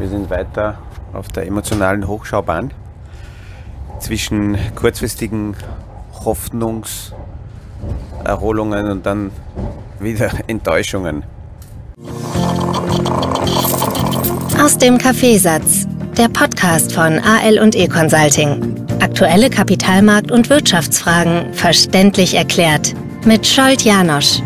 Wir sind weiter auf der emotionalen Hochschaubahn zwischen kurzfristigen Hoffnungserholungen und dann wieder Enttäuschungen. Aus dem Kaffeesatz, der Podcast von AL und E Consulting. Aktuelle Kapitalmarkt- und Wirtschaftsfragen verständlich erklärt mit Scholt Janosch.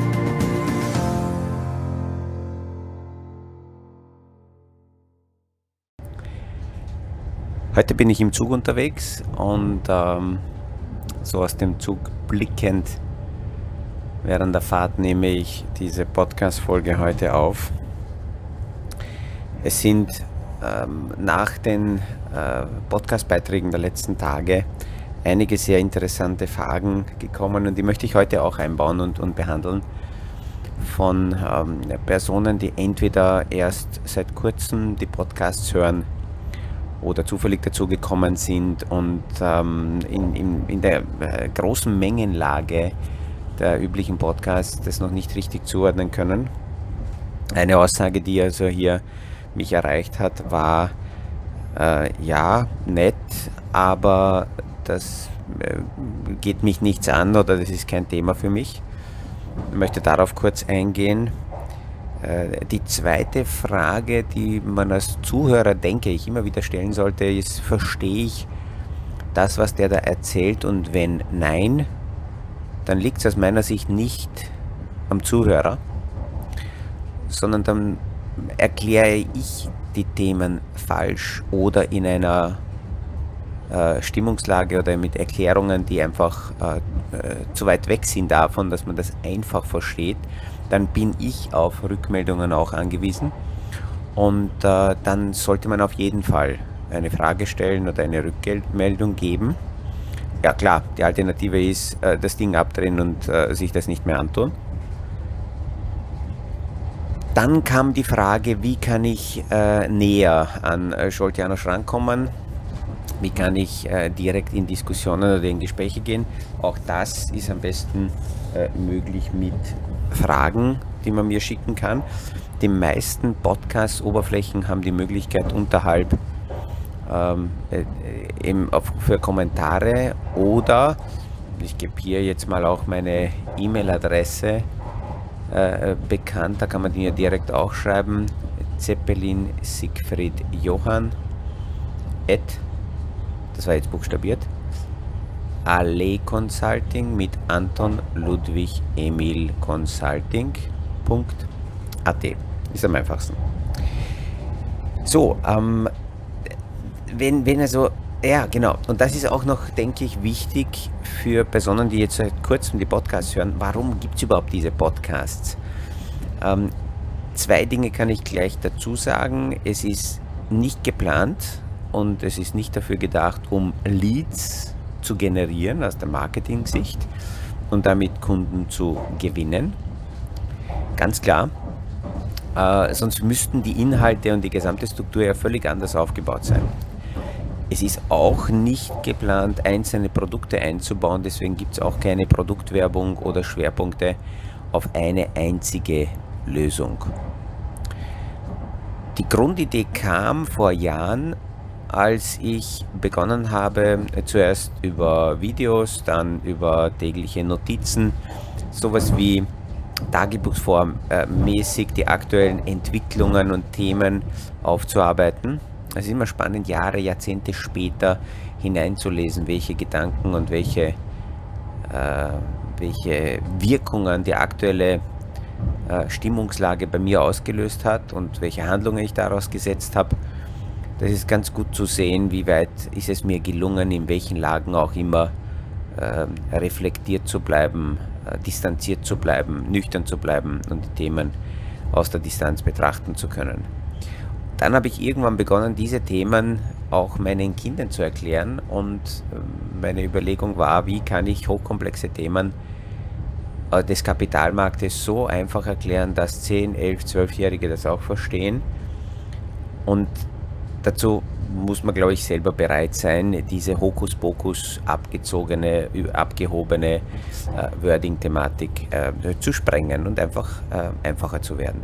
Heute bin ich im Zug unterwegs und ähm, so aus dem Zug blickend während der Fahrt nehme ich diese Podcast-Folge heute auf. Es sind ähm, nach den äh, Podcast-Beiträgen der letzten Tage einige sehr interessante Fragen gekommen und die möchte ich heute auch einbauen und, und behandeln von ähm, Personen, die entweder erst seit kurzem die Podcasts hören oder zufällig dazu gekommen sind und ähm, in, in, in der äh, großen Mengenlage der üblichen Podcasts das noch nicht richtig zuordnen können. Eine Aussage, die also hier mich erreicht hat, war, äh, ja, nett, aber das äh, geht mich nichts an oder das ist kein Thema für mich. Ich möchte darauf kurz eingehen. Äh, die zweite Frage, die man als Zuhörer, denke ich, immer wieder stellen sollte, ist, verstehe ich das, was der da erzählt? Und wenn nein, dann liegt es aus meiner Sicht nicht am Zuhörer, sondern dann erkläre ich die Themen falsch oder in einer äh, Stimmungslage oder mit Erklärungen, die einfach äh, äh, zu weit weg sind davon, dass man das einfach versteht, dann bin ich auf Rückmeldungen auch angewiesen. Und äh, dann sollte man auf jeden Fall eine Frage stellen oder eine Rückmeldung geben. Ja klar, die Alternative ist, äh, das Ding abdrehen und äh, sich das nicht mehr antun. Dann kam die Frage, wie kann ich äh, näher an äh, Scholtianos rankommen? Wie kann ich äh, direkt in Diskussionen oder in Gespräche gehen? Auch das ist am besten äh, möglich mit Fragen, die man mir schicken kann. Die meisten Podcast-Oberflächen haben die Möglichkeit unterhalb ähm, äh, für Kommentare oder ich gebe hier jetzt mal auch meine E-Mail-Adresse äh, bekannt. Da kann man die ja direkt auch schreiben. Zeppelin Siegfried Johann at, das war jetzt buchstabiert, Allee Consulting mit Anton Ludwig Emil Consulting.at ist am einfachsten. So, ähm, wenn, wenn also ja, genau. Und das ist auch noch, denke ich, wichtig für Personen, die jetzt seit kurzem die Podcasts hören. Warum gibt es überhaupt diese Podcasts? Ähm, zwei Dinge kann ich gleich dazu sagen. Es ist nicht geplant und es ist nicht dafür gedacht, um Leads zu generieren aus der Marketing-Sicht und damit Kunden zu gewinnen. Ganz klar. Äh, sonst müssten die Inhalte und die gesamte Struktur ja völlig anders aufgebaut sein. Es ist auch nicht geplant, einzelne Produkte einzubauen, deswegen gibt es auch keine Produktwerbung oder Schwerpunkte auf eine einzige Lösung. Die Grundidee kam vor Jahren, als ich begonnen habe, zuerst über Videos, dann über tägliche Notizen, sowas wie Tagebuchform äh, mäßig die aktuellen Entwicklungen und Themen aufzuarbeiten es ist immer spannend, Jahre, Jahrzehnte später hineinzulesen, welche Gedanken und welche, äh, welche Wirkungen die aktuelle äh, Stimmungslage bei mir ausgelöst hat und welche Handlungen ich daraus gesetzt habe. Das ist ganz gut zu sehen, wie weit ist es mir gelungen, in welchen Lagen auch immer äh, reflektiert zu bleiben, äh, distanziert zu bleiben, nüchtern zu bleiben und die Themen aus der Distanz betrachten zu können dann habe ich irgendwann begonnen, diese Themen auch meinen Kindern zu erklären und ähm, meine Überlegung war, wie kann ich hochkomplexe Themen äh, des Kapitalmarktes so einfach erklären, dass 10, 11, 12-Jährige das auch verstehen. Und dazu muss man, glaube ich, selber bereit sein, diese Hokuspokus abgezogene, abgehobene äh, Wording-Thematik äh, zu sprengen und einfach äh, einfacher zu werden.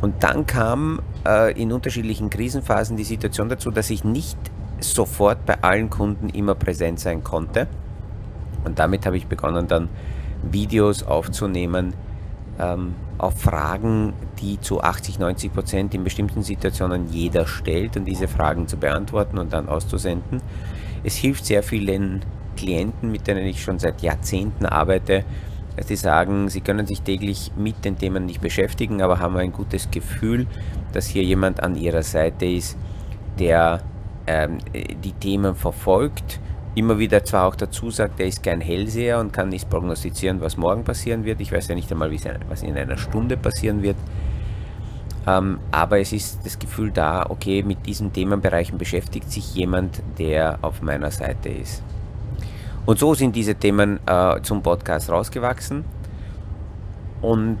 Und dann kam äh, in unterschiedlichen Krisenphasen die Situation dazu, dass ich nicht sofort bei allen Kunden immer präsent sein konnte. Und damit habe ich begonnen dann Videos aufzunehmen ähm, auf Fragen, die zu 80, 90 Prozent in bestimmten Situationen jeder stellt und diese Fragen zu beantworten und dann auszusenden. Es hilft sehr vielen Klienten, mit denen ich schon seit Jahrzehnten arbeite, dass sie sagen, sie können sich täglich mit den Themen nicht beschäftigen, aber haben ein gutes Gefühl, dass hier jemand an ihrer Seite ist, der ähm, die Themen verfolgt, immer wieder zwar auch dazu sagt, er ist kein Hellseher und kann nicht prognostizieren, was morgen passieren wird. Ich weiß ja nicht einmal, was in einer Stunde passieren wird. Ähm, aber es ist das Gefühl da, okay, mit diesen Themenbereichen beschäftigt sich jemand, der auf meiner Seite ist. Und so sind diese Themen äh, zum Podcast rausgewachsen. Und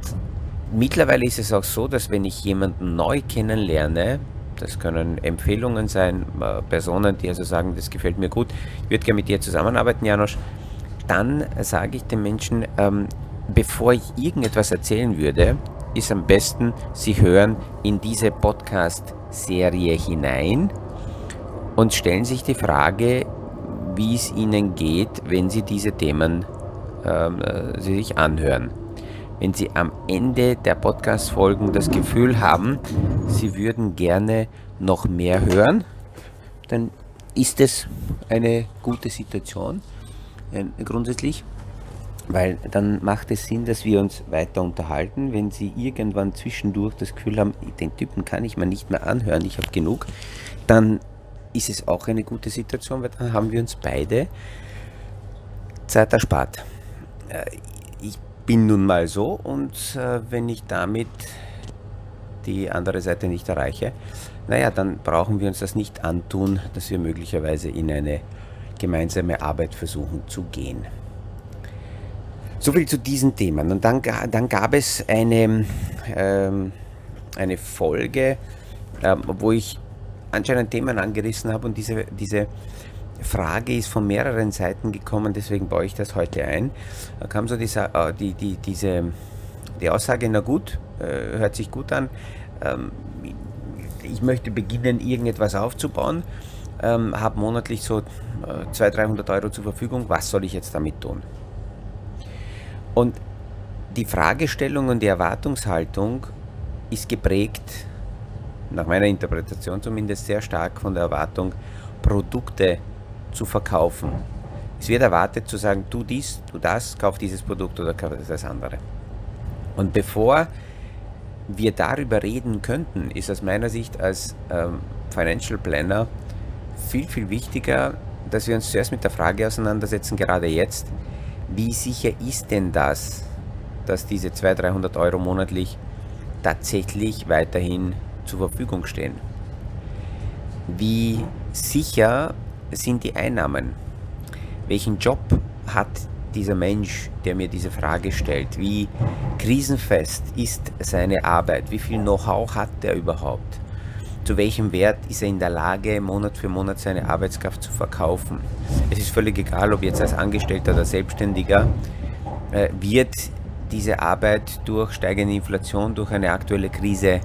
mittlerweile ist es auch so, dass wenn ich jemanden neu kennenlerne, das können Empfehlungen sein, äh, Personen, die also sagen, das gefällt mir gut, ich würde gerne mit dir zusammenarbeiten, Janosch, dann sage ich den Menschen, ähm, bevor ich irgendetwas erzählen würde, ist am besten, sie hören in diese Podcast-Serie hinein und stellen sich die Frage, wie es ihnen geht, wenn sie diese Themen ähm, äh, sich anhören. Wenn Sie am Ende der Podcast-Folgen das Gefühl haben, Sie würden gerne noch mehr hören, dann ist es eine gute Situation äh, grundsätzlich, weil dann macht es Sinn, dass wir uns weiter unterhalten. Wenn Sie irgendwann zwischendurch das Gefühl haben, den Typen kann ich mir nicht mehr anhören, ich habe genug, dann ist es auch eine gute Situation, weil dann haben wir uns beide Zeit erspart. Äh, ich bin nun mal so und äh, wenn ich damit die andere Seite nicht erreiche, naja, dann brauchen wir uns das nicht antun, dass wir möglicherweise in eine gemeinsame Arbeit versuchen zu gehen. Soviel zu diesen Themen. Und dann, dann gab es eine, ähm, eine Folge, ähm, wo ich anscheinend Themen angerissen habe und diese, diese Frage ist von mehreren Seiten gekommen, deswegen baue ich das heute ein. Da kam so die, äh, die, die, diese, die Aussage, na gut, äh, hört sich gut an, ähm, ich möchte beginnen, irgendetwas aufzubauen, ähm, habe monatlich so 200, äh, 300 Euro zur Verfügung, was soll ich jetzt damit tun? Und die Fragestellung und die Erwartungshaltung ist geprägt, nach meiner Interpretation zumindest, sehr stark von der Erwartung, Produkte zu verkaufen. Es wird erwartet zu sagen, tu dies, tu das, kauf dieses Produkt oder kauf das andere. Und bevor wir darüber reden könnten, ist aus meiner Sicht als ähm, Financial Planner viel, viel wichtiger, dass wir uns zuerst mit der Frage auseinandersetzen, gerade jetzt, wie sicher ist denn das, dass diese 200, 300 Euro monatlich tatsächlich weiterhin zur Verfügung stehen? Wie sicher sind die Einnahmen? Welchen Job hat dieser Mensch, der mir diese Frage stellt? Wie krisenfest ist seine Arbeit? Wie viel Know-how hat er überhaupt? Zu welchem Wert ist er in der Lage, Monat für Monat seine Arbeitskraft zu verkaufen? Es ist völlig egal, ob jetzt als Angestellter oder Selbstständiger, äh, wird diese Arbeit durch steigende Inflation, durch eine aktuelle Krise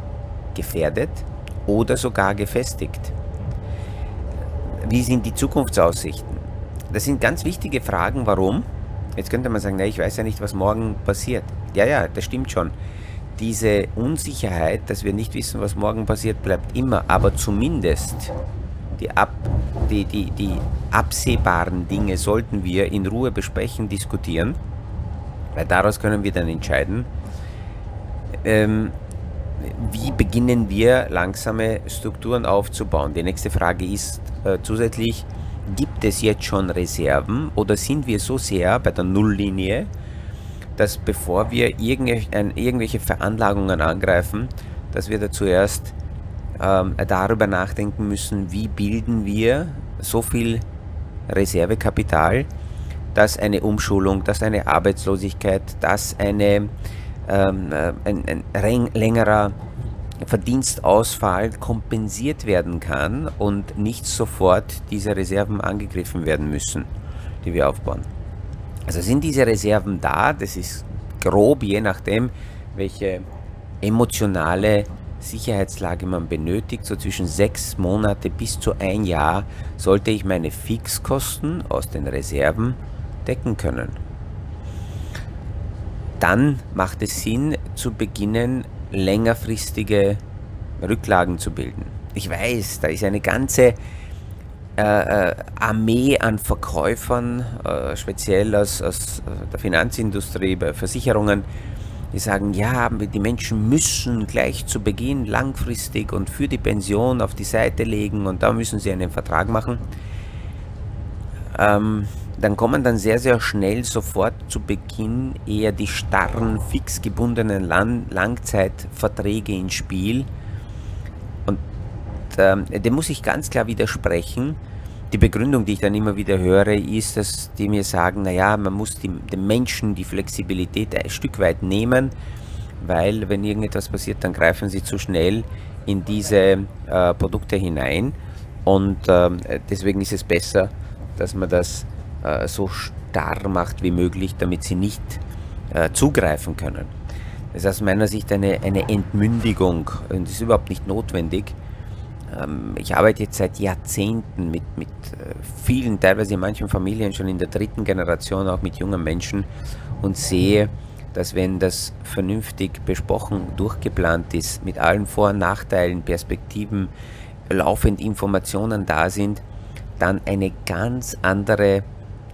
gefährdet oder sogar gefestigt? Wie sind die Zukunftsaussichten? Das sind ganz wichtige Fragen. Warum? Jetzt könnte man sagen, na, ich weiß ja nicht, was morgen passiert. Ja, ja, das stimmt schon. Diese Unsicherheit, dass wir nicht wissen, was morgen passiert, bleibt immer. Aber zumindest die, ab, die, die, die absehbaren Dinge sollten wir in Ruhe besprechen, diskutieren, weil daraus können wir dann entscheiden, ähm, wie beginnen wir langsame Strukturen aufzubauen. Die nächste Frage ist, äh, zusätzlich, gibt es jetzt schon Reserven oder sind wir so sehr bei der Nulllinie, dass bevor wir irgendwelche Veranlagungen angreifen, dass wir da zuerst ähm, darüber nachdenken müssen, wie bilden wir so viel Reservekapital, dass eine Umschulung, dass eine Arbeitslosigkeit, dass eine, ähm, äh, ein, ein längerer Verdienstausfall kompensiert werden kann und nicht sofort diese Reserven angegriffen werden müssen, die wir aufbauen. Also sind diese Reserven da, das ist grob, je nachdem, welche emotionale Sicherheitslage man benötigt, so zwischen sechs Monate bis zu ein Jahr, sollte ich meine Fixkosten aus den Reserven decken können. Dann macht es Sinn, zu beginnen, längerfristige Rücklagen zu bilden. Ich weiß, da ist eine ganze äh, äh Armee an Verkäufern, äh, speziell aus, aus der Finanzindustrie, bei Versicherungen, die sagen, ja, die Menschen müssen gleich zu Beginn langfristig und für die Pension auf die Seite legen und da müssen sie einen Vertrag machen. Ähm, dann kommen dann sehr, sehr schnell sofort zu Beginn eher die starren, fix gebundenen Lang Langzeitverträge ins Spiel. Und ähm, dem muss ich ganz klar widersprechen. Die Begründung, die ich dann immer wieder höre, ist, dass die mir sagen, naja, man muss die, den Menschen die Flexibilität ein Stück weit nehmen, weil wenn irgendetwas passiert, dann greifen sie zu schnell in diese äh, Produkte hinein. Und äh, deswegen ist es besser, dass man das äh, so starr macht wie möglich, damit sie nicht äh, zugreifen können. Das ist aus meiner Sicht eine, eine Entmündigung und ist überhaupt nicht notwendig. Ähm, ich arbeite jetzt seit Jahrzehnten mit, mit äh, vielen, teilweise in manchen Familien schon in der dritten Generation, auch mit jungen Menschen und sehe, dass wenn das vernünftig besprochen, durchgeplant ist, mit allen Vor- und Nachteilen, Perspektiven, laufend Informationen da sind, dann eine ganz andere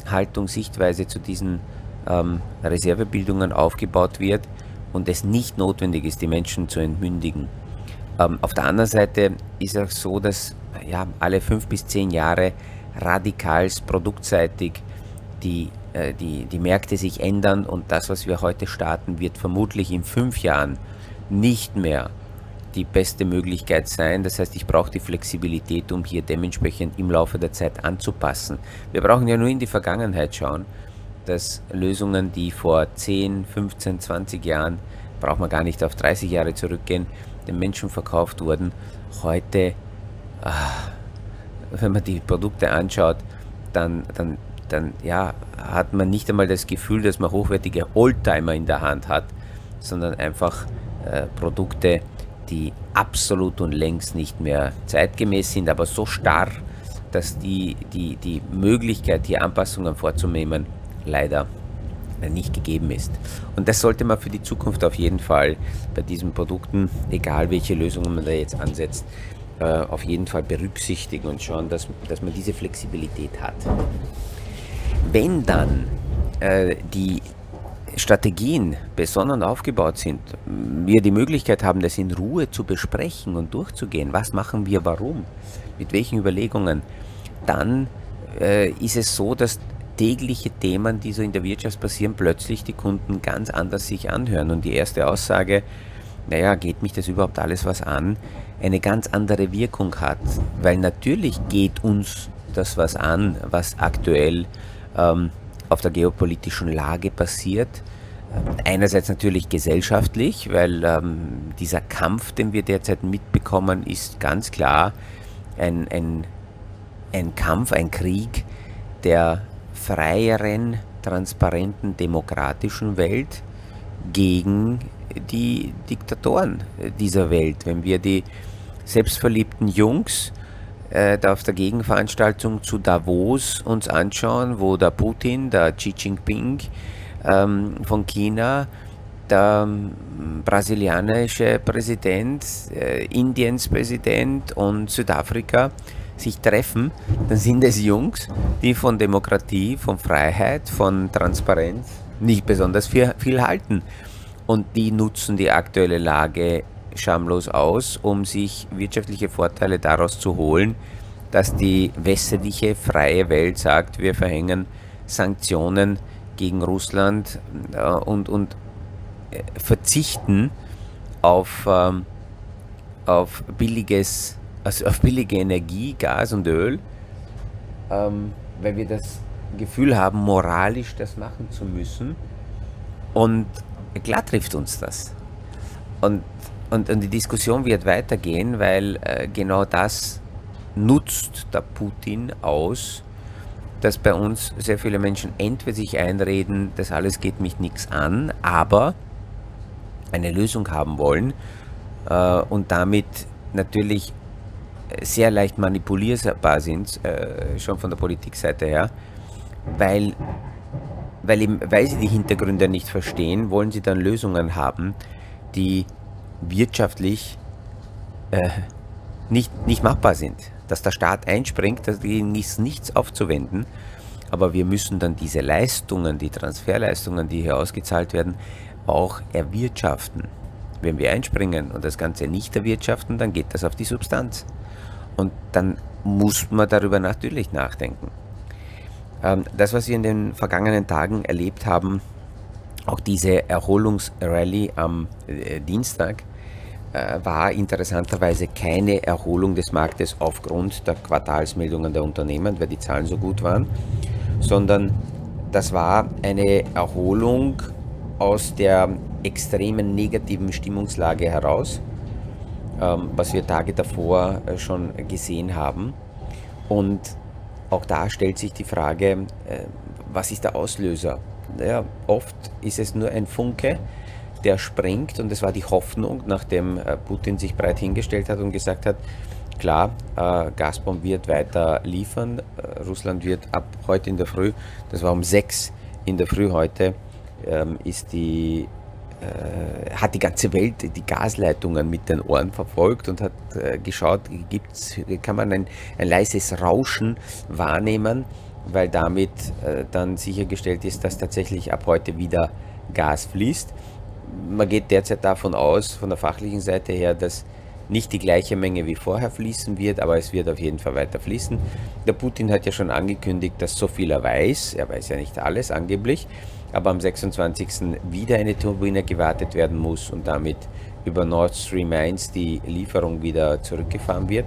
Haltung, Sichtweise zu diesen ähm, Reservebildungen aufgebaut wird und es nicht notwendig ist, die Menschen zu entmündigen. Ähm, auf der anderen Seite ist es so, dass ja, alle fünf bis zehn Jahre radikals produktseitig die, äh, die, die Märkte sich ändern und das, was wir heute starten, wird vermutlich in fünf Jahren nicht mehr die beste Möglichkeit sein. Das heißt, ich brauche die Flexibilität, um hier dementsprechend im Laufe der Zeit anzupassen. Wir brauchen ja nur in die Vergangenheit schauen, dass Lösungen, die vor 10, 15, 20 Jahren, braucht man gar nicht auf 30 Jahre zurückgehen, den Menschen verkauft wurden, heute, ach, wenn man die Produkte anschaut, dann, dann, dann ja, hat man nicht einmal das Gefühl, dass man hochwertige Oldtimer in der Hand hat, sondern einfach äh, Produkte, die absolut und längst nicht mehr zeitgemäß sind, aber so starr, dass die, die, die Möglichkeit, hier Anpassungen vorzunehmen, leider nicht gegeben ist. Und das sollte man für die Zukunft auf jeden Fall bei diesen Produkten, egal welche Lösungen man da jetzt ansetzt, äh, auf jeden Fall berücksichtigen und schauen, dass, dass man diese Flexibilität hat. Wenn dann äh, die Strategien besonnen aufgebaut sind, wir die Möglichkeit haben, das in Ruhe zu besprechen und durchzugehen, was machen wir warum, mit welchen Überlegungen, dann äh, ist es so, dass tägliche Themen, die so in der Wirtschaft passieren, plötzlich die Kunden ganz anders sich anhören. Und die erste Aussage, naja, geht mich das überhaupt alles was an, eine ganz andere Wirkung hat. Weil natürlich geht uns das was an, was aktuell ähm, auf der geopolitischen Lage passiert. Einerseits natürlich gesellschaftlich, weil ähm, dieser Kampf, den wir derzeit mitbekommen, ist ganz klar ein, ein, ein Kampf, ein Krieg, der freieren, transparenten, demokratischen Welt gegen die Diktatoren dieser Welt. Wenn wir die selbstverliebten Jungs äh, auf der Gegenveranstaltung zu Davos uns anschauen, wo der Putin, der Xi Jinping ähm, von China, der ähm, brasilianische Präsident, äh, Indiens Präsident und Südafrika sich treffen, dann sind es Jungs, die von Demokratie, von Freiheit, von Transparenz nicht besonders viel, viel halten. Und die nutzen die aktuelle Lage schamlos aus, um sich wirtschaftliche Vorteile daraus zu holen, dass die westliche freie Welt sagt, wir verhängen Sanktionen gegen Russland äh, und, und äh, verzichten auf, ähm, auf billiges also auf billige Energie, Gas und Öl, ähm, weil wir das Gefühl haben, moralisch das machen zu müssen. Und klar trifft uns das. Und, und, und die Diskussion wird weitergehen, weil äh, genau das nutzt der Putin aus, dass bei uns sehr viele Menschen entweder sich einreden, das alles geht mich nichts an, aber eine Lösung haben wollen äh, und damit natürlich sehr leicht manipulierbar sind, äh, schon von der Politikseite her, weil, weil, eben, weil sie die Hintergründe nicht verstehen, wollen sie dann Lösungen haben, die wirtschaftlich äh, nicht, nicht machbar sind. Dass der Staat einspringt, dagegen ist nichts aufzuwenden, aber wir müssen dann diese Leistungen, die Transferleistungen, die hier ausgezahlt werden, auch erwirtschaften. Wenn wir einspringen und das Ganze nicht erwirtschaften, dann geht das auf die Substanz. Und dann muss man darüber natürlich nachdenken. Ähm, das, was wir in den vergangenen Tagen erlebt haben, auch diese Erholungsrallye am äh, Dienstag, war interessanterweise keine Erholung des Marktes aufgrund der Quartalsmeldungen der Unternehmen, weil die Zahlen so gut waren, sondern das war eine Erholung aus der extremen negativen Stimmungslage heraus, ähm, was wir Tage davor äh, schon gesehen haben. Und auch da stellt sich die Frage, äh, was ist der Auslöser? Naja, oft ist es nur ein Funke, der springt und es war die Hoffnung, nachdem äh, Putin sich breit hingestellt hat und gesagt hat, klar, Gazprom wird weiter liefern, Russland wird ab heute in der Früh, das war um 6 in der Früh heute, ähm, ist die äh, hat die ganze Welt die Gasleitungen mit den Ohren verfolgt und hat äh, geschaut, gibt's, kann man ein, ein leises Rauschen wahrnehmen, weil damit äh, dann sichergestellt ist, dass tatsächlich ab heute wieder Gas fließt. Man geht derzeit davon aus, von der fachlichen Seite her, dass nicht die gleiche Menge wie vorher fließen wird, aber es wird auf jeden Fall weiter fließen. Der Putin hat ja schon angekündigt, dass so viel er weiß, er weiß ja nicht alles angeblich, aber am 26. wieder eine Turbine gewartet werden muss und damit über Nord Stream 1 die Lieferung wieder zurückgefahren wird.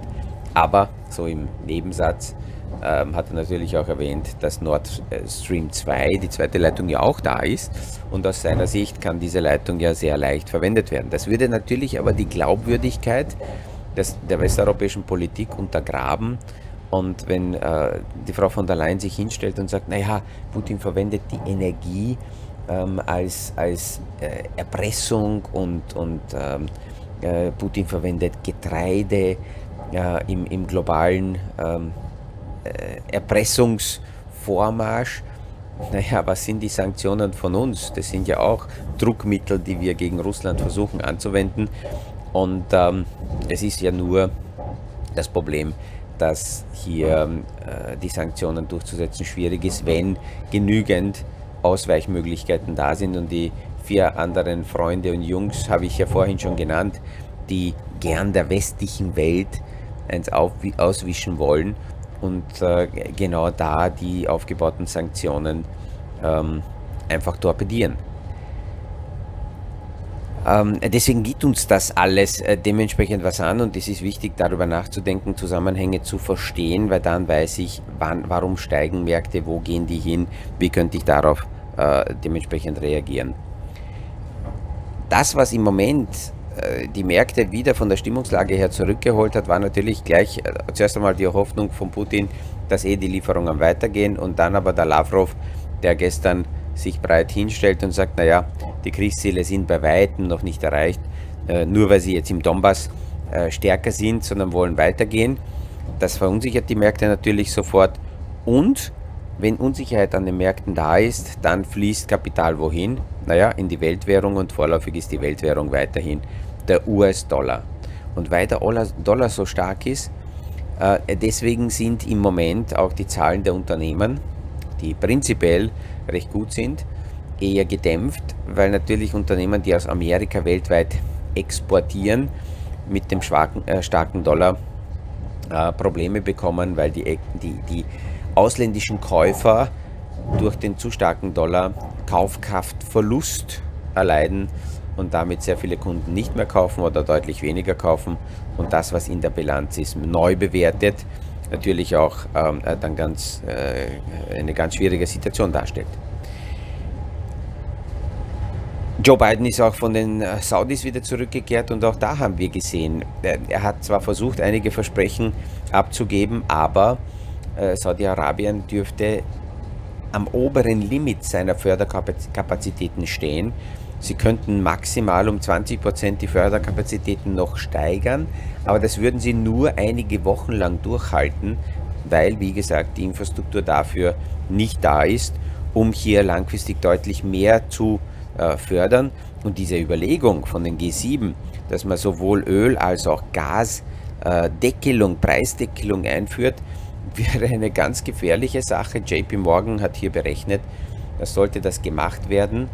Aber, so im Nebensatz, ähm, hat er natürlich auch erwähnt, dass Nord Stream 2, die zweite Leitung, ja auch da ist. Und aus seiner Sicht kann diese Leitung ja sehr leicht verwendet werden. Das würde natürlich aber die Glaubwürdigkeit des, der westeuropäischen Politik untergraben, und wenn äh, die Frau von der Leyen sich hinstellt und sagt, naja, Putin verwendet die Energie ähm, als, als äh, Erpressung und, und ähm, äh, Putin verwendet Getreide im, im globalen ähm, äh, Erpressungsvormarsch, naja, was sind die Sanktionen von uns? Das sind ja auch Druckmittel, die wir gegen Russland versuchen anzuwenden. Und ähm, es ist ja nur das Problem, dass hier äh, die Sanktionen durchzusetzen schwierig ist, wenn genügend Ausweichmöglichkeiten da sind. Und die vier anderen Freunde und Jungs habe ich ja vorhin schon genannt, die gern der westlichen Welt eins auswischen wollen und äh, genau da die aufgebauten Sanktionen ähm, einfach torpedieren. Ähm, deswegen geht uns das alles äh, dementsprechend was an und es ist wichtig, darüber nachzudenken, Zusammenhänge zu verstehen, weil dann weiß ich, wann, warum steigen Märkte, wo gehen die hin, wie könnte ich darauf äh, dementsprechend reagieren. Das, was im Moment die Märkte wieder von der Stimmungslage her zurückgeholt hat, war natürlich gleich äh, zuerst einmal die Hoffnung von Putin, dass eh die Lieferungen weitergehen und dann aber der Lavrov, der gestern sich breit hinstellt und sagt, naja, die Kriegsziele sind bei Weitem noch nicht erreicht, äh, nur weil sie jetzt im Donbass äh, stärker sind, sondern wollen weitergehen. Das verunsichert die Märkte natürlich sofort. Und wenn Unsicherheit an den Märkten da ist, dann fließt Kapital wohin? Naja, in die Weltwährung und vorläufig ist die Weltwährung weiterhin der US-Dollar. Und weil der Dollar so stark ist, äh, deswegen sind im Moment auch die Zahlen der Unternehmen, die prinzipiell recht gut sind, eher gedämpft, weil natürlich Unternehmen, die aus Amerika weltweit exportieren, mit dem äh, starken Dollar äh, Probleme bekommen, weil die, die, die ausländischen Käufer durch den zu starken Dollar Kaufkraftverlust erleiden und damit sehr viele Kunden nicht mehr kaufen oder deutlich weniger kaufen und das, was in der Bilanz ist, neu bewertet, natürlich auch ähm, äh, dann ganz, äh, eine ganz schwierige Situation darstellt. Joe Biden ist auch von den äh, Saudis wieder zurückgekehrt und auch da haben wir gesehen, äh, er hat zwar versucht, einige Versprechen abzugeben, aber Saudi-Arabien dürfte am oberen Limit seiner Förderkapazitäten stehen, Sie könnten maximal um 20 Prozent die Förderkapazitäten noch steigern, aber das würden Sie nur einige Wochen lang durchhalten, weil, wie gesagt, die Infrastruktur dafür nicht da ist, um hier langfristig deutlich mehr zu äh, fördern. Und diese Überlegung von den G7, dass man sowohl Öl als auch Gas äh, Deckelung, Preisdeckelung einführt, wäre eine ganz gefährliche Sache. JP Morgan hat hier berechnet, dass sollte das gemacht werden,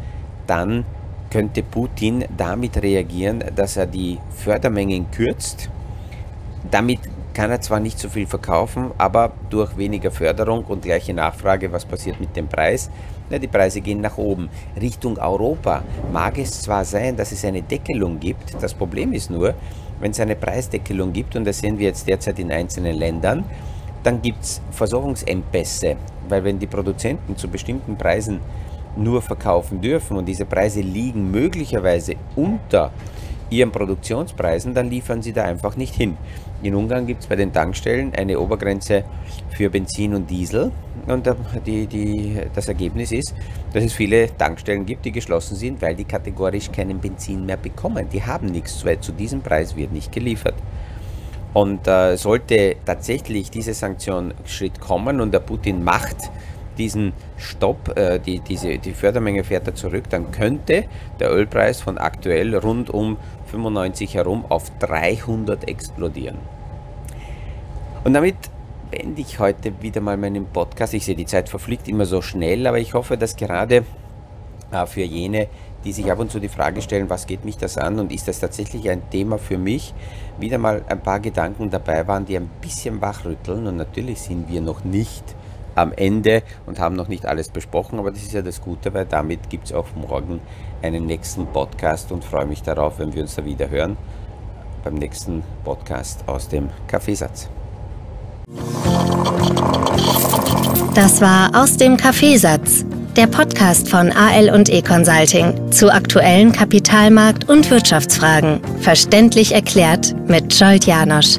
dann könnte Putin damit reagieren, dass er die Fördermengen kürzt. Damit kann er zwar nicht so viel verkaufen, aber durch weniger Förderung und gleiche Nachfrage, was passiert mit dem Preis? Na, die Preise gehen nach oben. Richtung Europa mag es zwar sein, dass es eine Deckelung gibt, das Problem ist nur, wenn es eine Preisdeckelung gibt, und das sehen wir jetzt derzeit in einzelnen Ländern, dann gibt es Versorgungsengpässe, weil wenn die Produzenten zu bestimmten Preisen nur verkaufen dürfen und diese Preise liegen möglicherweise unter ihren Produktionspreisen, dann liefern sie da einfach nicht hin. In Ungarn gibt es bei den Tankstellen eine Obergrenze für Benzin und Diesel und die, die, das Ergebnis ist, dass es viele Tankstellen gibt, die geschlossen sind, weil die kategorisch keinen Benzin mehr bekommen. Die haben nichts, weil zu diesem Preis wird nicht geliefert. Und äh, sollte tatsächlich diese Sanktion Schritt kommen und der Putin macht diesen Stopp, äh, die, diese, die Fördermenge fährt er zurück, dann könnte der Ölpreis von aktuell rund um 95 herum auf 300 explodieren. Und damit beende ich heute wieder mal meinen Podcast. Ich sehe, die Zeit verfliegt immer so schnell, aber ich hoffe, dass gerade äh, für jene, die sich ab und zu die Frage stellen, was geht mich das an und ist das tatsächlich ein Thema für mich, wieder mal ein paar Gedanken dabei waren, die ein bisschen wachrütteln. Und natürlich sind wir noch nicht am Ende und haben noch nicht alles besprochen, aber das ist ja das Gute, weil damit gibt es auch morgen einen nächsten Podcast und freue mich darauf, wenn wir uns da wieder hören beim nächsten Podcast aus dem Kaffeesatz. Das war aus dem Kaffeesatz, der Podcast von AL und E Consulting zu aktuellen Kapitalmarkt- und Wirtschaftsfragen, verständlich erklärt mit Scholt Janosch.